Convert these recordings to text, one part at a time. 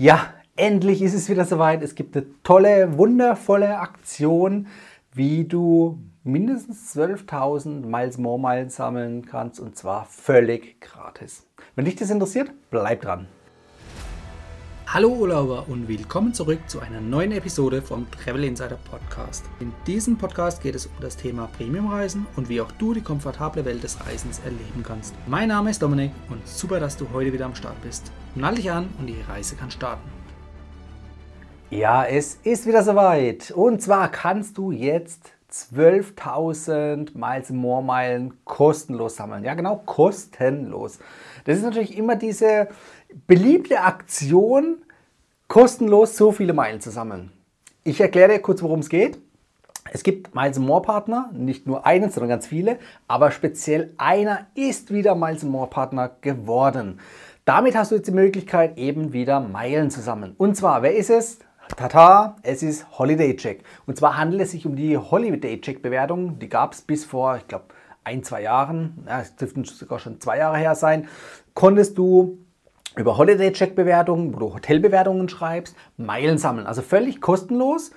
Ja, endlich ist es wieder soweit. Es gibt eine tolle, wundervolle Aktion, wie du mindestens 12.000 Miles More Meilen sammeln kannst und zwar völlig gratis. Wenn dich das interessiert, bleib dran. Hallo Urlauber und willkommen zurück zu einer neuen Episode vom Travel Insider Podcast. In diesem Podcast geht es um das Thema Premiumreisen und wie auch du die komfortable Welt des Reisens erleben kannst. Mein Name ist Dominik und super, dass du heute wieder am Start bist. Nall dich an und die Reise kann starten. Ja, es ist wieder soweit. Und zwar kannst du jetzt 12.000 Miles More Meilen kostenlos sammeln. Ja, genau, kostenlos. Das ist natürlich immer diese beliebte Aktion, kostenlos so viele Meilen zu sammeln. Ich erkläre dir kurz, worum es geht. Es gibt Miles More Partner, nicht nur einen, sondern ganz viele, aber speziell einer ist wieder Miles More Partner geworden. Damit hast du jetzt die Möglichkeit, eben wieder Meilen zu sammeln. Und zwar, wer ist es? Tata, es ist Holiday Check. Und zwar handelt es sich um die Holiday Check Bewertung. Die gab es bis vor, ich glaube, ein, zwei Jahren. Ja, es dürften sogar schon zwei Jahre her sein. Konntest du über Holiday-Check-Bewertungen, wo du Hotelbewertungen schreibst, Meilen sammeln. Also völlig kostenlos.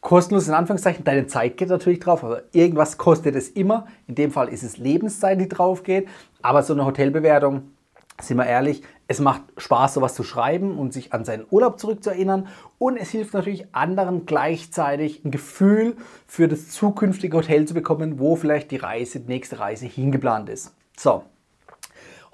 Kostenlos in Anführungszeichen, deine Zeit geht natürlich drauf, aber irgendwas kostet es immer. In dem Fall ist es Lebenszeit, die drauf geht. Aber so eine Hotelbewertung, sind wir ehrlich, es macht Spaß, sowas zu schreiben und sich an seinen Urlaub zurückzuerinnern. Und es hilft natürlich anderen gleichzeitig ein Gefühl für das zukünftige Hotel zu bekommen, wo vielleicht die Reise, die nächste Reise hingeplant ist. So,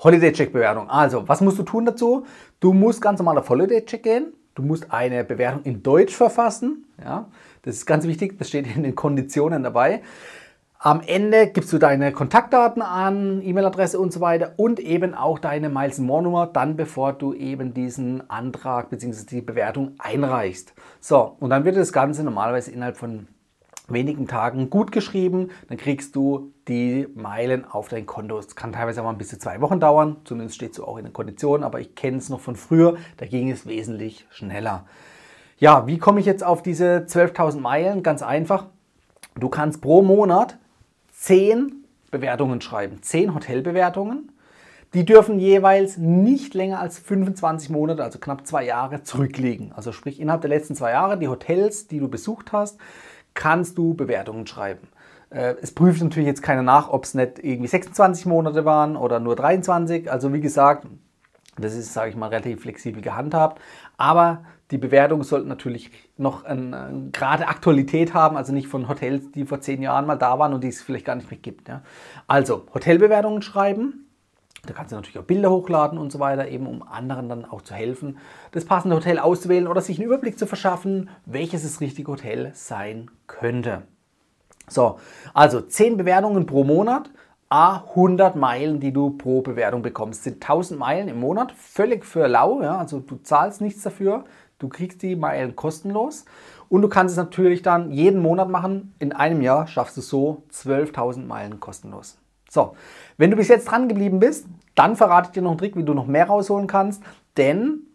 Holiday-Check-Bewertung. Also, was musst du tun dazu? Du musst ganz normal auf Holiday-Check gehen. Du musst eine Bewertung in Deutsch verfassen. Ja, das ist ganz wichtig. Das steht in den Konditionen dabei. Am Ende gibst du deine Kontaktdaten an, E-Mail-Adresse und so weiter und eben auch deine Miles More Nummer, dann bevor du eben diesen Antrag bzw. die Bewertung einreichst. So, und dann wird das Ganze normalerweise innerhalb von wenigen Tagen gut geschrieben, dann kriegst du die Meilen auf dein Konto. Es kann teilweise auch mal bis zu zwei Wochen dauern, zumindest steht so auch in den Konditionen, aber ich kenne es noch von früher, da ging es wesentlich schneller. Ja, wie komme ich jetzt auf diese 12.000 Meilen? Ganz einfach. Du kannst pro Monat 10 Bewertungen schreiben, 10 Hotelbewertungen. Die dürfen jeweils nicht länger als 25 Monate, also knapp zwei Jahre, zurückliegen. Also sprich innerhalb der letzten zwei Jahre die Hotels, die du besucht hast, kannst du Bewertungen schreiben. Äh, es prüft natürlich jetzt keiner nach, ob es nicht irgendwie 26 Monate waren oder nur 23. Also wie gesagt, das ist, sage ich mal, relativ flexibel gehandhabt. Aber die Bewertungen sollten natürlich noch eine, gerade Aktualität haben, also nicht von Hotels, die vor zehn Jahren mal da waren und die es vielleicht gar nicht mehr gibt. Ja. Also Hotelbewertungen schreiben. Da kannst du natürlich auch Bilder hochladen und so weiter, eben um anderen dann auch zu helfen, das passende Hotel auszuwählen oder sich einen Überblick zu verschaffen, welches das richtige Hotel sein könnte. So, also 10 Bewertungen pro Monat, a 100 Meilen, die du pro Bewertung bekommst. Sind 1000 Meilen im Monat, völlig für lau, ja, also du zahlst nichts dafür, du kriegst die Meilen kostenlos und du kannst es natürlich dann jeden Monat machen. In einem Jahr schaffst du so 12.000 Meilen kostenlos. So, wenn du bis jetzt dran geblieben bist, dann verrate ich dir noch einen Trick, wie du noch mehr rausholen kannst, denn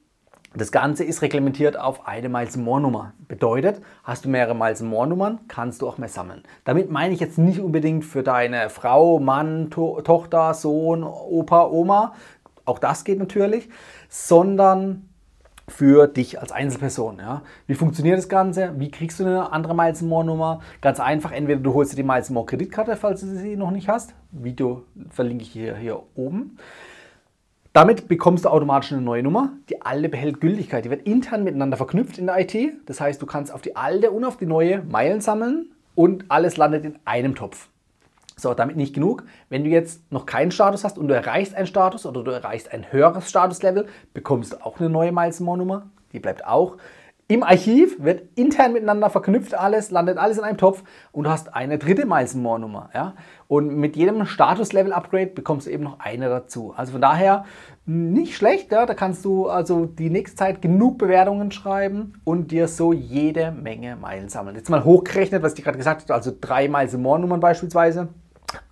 das Ganze ist reglementiert auf eine Miles More Nummer. Bedeutet, hast du mehrere Miles More Nummern, kannst du auch mehr sammeln. Damit meine ich jetzt nicht unbedingt für deine Frau, Mann, to Tochter, Sohn, Opa, Oma, auch das geht natürlich, sondern für dich als Einzelperson. Ja? Wie funktioniert das Ganze? Wie kriegst du eine andere Miles More Nummer? Ganz einfach, entweder du holst dir die Miles More Kreditkarte, falls du sie noch nicht hast. Video verlinke ich hier, hier oben. Damit bekommst du automatisch eine neue Nummer. Die alte behält Gültigkeit. Die wird intern miteinander verknüpft in der IT. Das heißt, du kannst auf die alte und auf die neue Meilen sammeln und alles landet in einem Topf. So, damit nicht genug. Wenn du jetzt noch keinen Status hast und du erreichst einen Status oder du erreichst ein höheres Statuslevel, bekommst du auch eine neue Miles More Nummer. Die bleibt auch. Im Archiv wird intern miteinander verknüpft alles, landet alles in einem Topf und du hast eine dritte Miles More Nummer. Ja? Und mit jedem Status-Level Upgrade bekommst du eben noch eine dazu. Also von daher nicht schlecht, ja? da kannst du also die nächste Zeit genug Bewertungen schreiben und dir so jede Menge Meilen sammeln. Jetzt mal hochgerechnet, was ich gerade gesagt habe, also drei Miles More Nummern beispielsweise.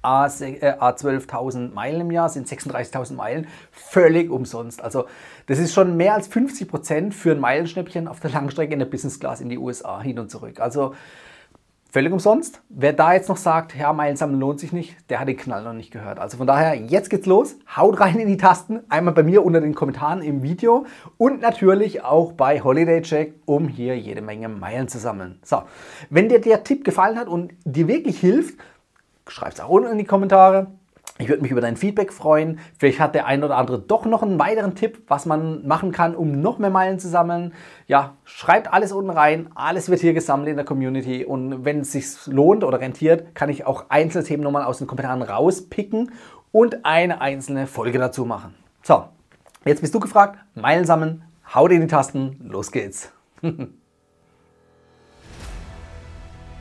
A, 12.000 äh, Meilen im Jahr sind 36.000 Meilen völlig umsonst. Also das ist schon mehr als 50 Prozent für ein Meilenschnäppchen auf der Langstrecke in der Business Class in die USA hin und zurück. Also völlig umsonst. Wer da jetzt noch sagt, ja, Meilen sammeln lohnt sich nicht, der hat den Knall noch nicht gehört. Also von daher, jetzt geht's los. Haut rein in die Tasten. Einmal bei mir unter den Kommentaren im Video und natürlich auch bei Holiday Check, um hier jede Menge Meilen zu sammeln. So, wenn dir der Tipp gefallen hat und dir wirklich hilft, schreib es auch unten in die Kommentare. Ich würde mich über dein Feedback freuen. Vielleicht hat der ein oder andere doch noch einen weiteren Tipp, was man machen kann, um noch mehr Meilen zu sammeln. Ja, schreibt alles unten rein. Alles wird hier gesammelt in der Community. Und wenn es sich lohnt oder rentiert, kann ich auch einzelne Themen nochmal aus den Kommentaren rauspicken und eine einzelne Folge dazu machen. So, jetzt bist du gefragt. Meilen sammeln. Haut in die Tasten. Los geht's.